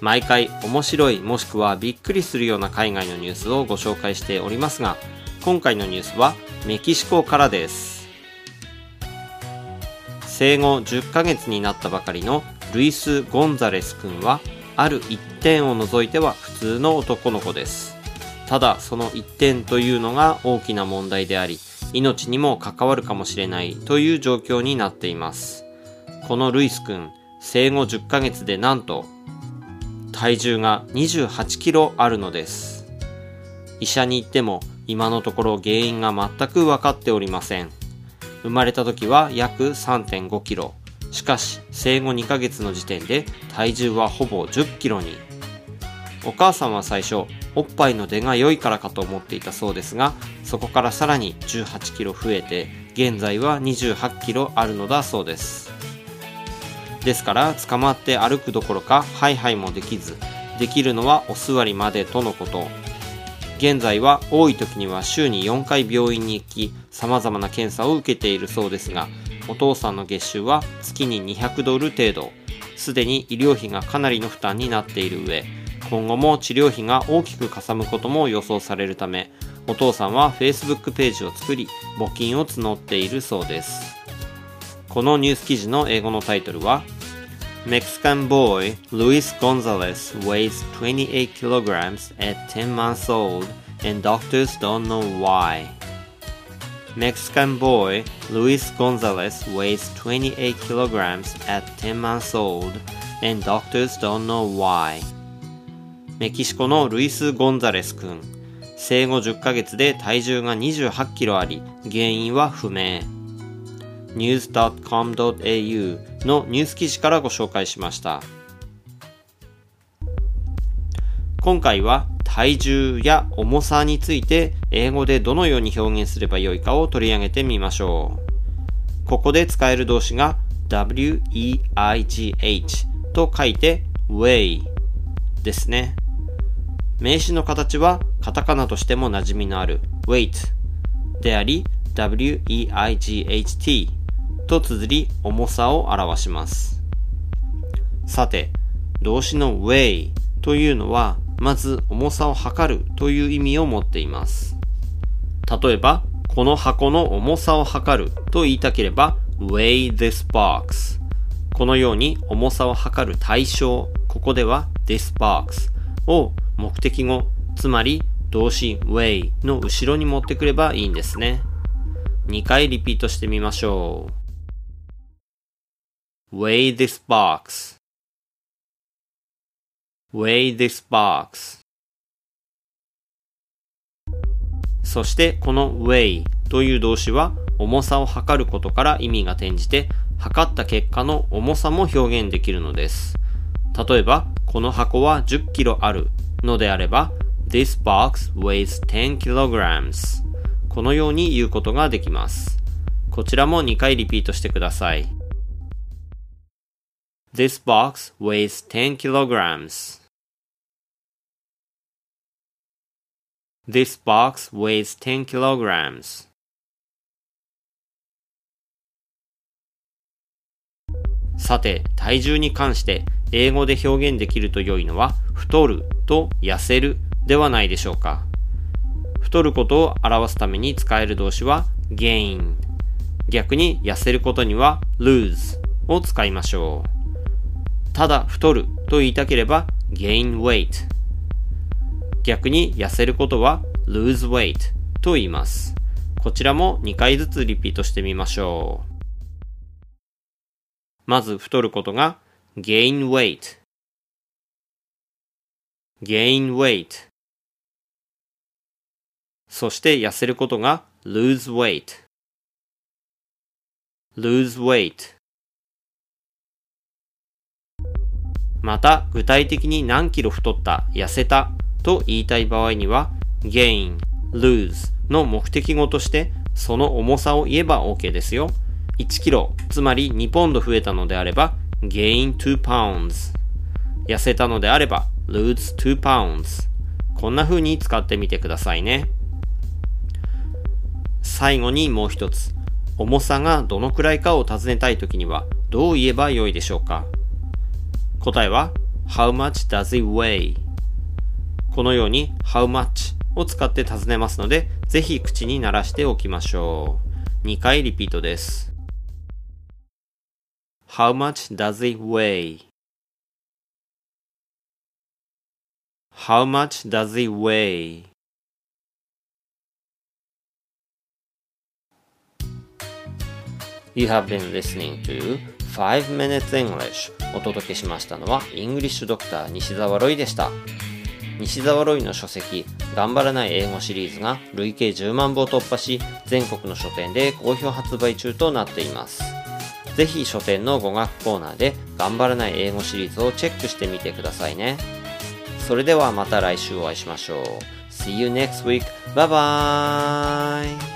毎回面白いもしくはびっくりするような海外のニュースをご紹介しておりますが今回のニュースはメキシコからです。生後10ヶ月になったばかりのルイス・ゴンザレス君はある一点を除いては普通の男の子です。ただその一点というのが大きな問題であり命にも関わるかもしれないという状況になっています。このルイス君生後10ヶ月でなんと体重が28キロあるのです。医者に行っても今のところ原因が全く分かっておりません。生まれた時は約3.5キロ。しかし生後2ヶ月の時点で体重はほぼ10キロに。お母さんは最初おっぱいの出が良いからかと思っていたそうですがそこからさらに18キロ増えて現在は28キロあるのだそうです。ですから捕まって歩くどころかハイハイもできずできるのはお座りまでとのこと。現在は多い時には週に4回病院に行き様々な検査を受けているそうですがお父さんの月収は月に200ドル程度。すでに医療費がかなりの負担になっている上今後も治療費が大きくかさむことも予想されるためお父さんは Facebook ページを作り募金を募っているそうです。このニュース記事の英語のタイトルは Mexican boy Luis Gonzalez weighs 28 kilograms at 10 months old and doctors don't know why. Mexican boy Luis Gonzalez weighs 28 kilograms at 10 months old and doctors don't know why. メキシコのルイス・ゴンザレス君生後10ヶ月で体重が28キロあり原因は不明 news.com.au のニュース記事からご紹介しました。今回は体重や重さについて英語でどのように表現すればよいかを取り上げてみましょう。ここで使える動詞が weigh と書いて weigh ですね。名詞の形はカタカナとしても馴染みのある weight であり weight と綴り重さを表します。さて、動詞の weigh というのは、まず重さを測るという意味を持っています。例えば、この箱の重さを測ると言いたければ weigh this box このように重さを測る対象、ここでは this box を目的語、つまり動詞 weigh の後ろに持ってくればいいんですね。2回リピートしてみましょう。Weigh this box weigh this box そしてこの weigh という動詞は重さを測ることから意味が転じて測った結果の重さも表現できるのです。例えば、この箱は10キロあるのであれば This box weighs 10 kilograms このように言うことができます。こちらも2回リピートしてください。This box weighs 10 kilograms. This box weighs 10 kilograms. さて、体重に関して英語で表現できると良いのは太ると痩せるではないでしょうか。太ることを表すために使える動詞は gain。逆に痩せることには lose を使いましょう。ただ太ると言いたければ gain weight。逆に痩せることは lose weight と言います。こちらも2回ずつリピートしてみましょう。まず太ることが gain weight gain weight そして痩せることが lose weight lose weight また具体的に何キロ太った痩せたと言いたい場合には gain, lose の目的語としてその重さを言えば OK ですよ。1キロ、つまり2ポンド増えたのであれば gain 2 pounds 痩せたのであれば lose 2 pounds こんな風に使ってみてくださいね。最後にもう一つ。重さがどのくらいかを尋ねたいときにはどう言えばよいでしょうか？答えは How much does it weigh? このように How much を使って尋ねますのでぜひ口に鳴らしておきましょう。2回リピートです。How much does it weigh? How much does it weigh? You have been listening to 5 Minutes English. お届けしましたのはイングリッシュドクター西澤ロイでした。西澤ロイの書籍頑張らない英語シリーズが累計10万部を突破し全国の書店で好評発売中となっています。ぜひ書店の語学コーナーで頑張らない英語シリーズをチェックしてみてくださいね。それではまた来週お会いしましょう。See you next week. Bye bye!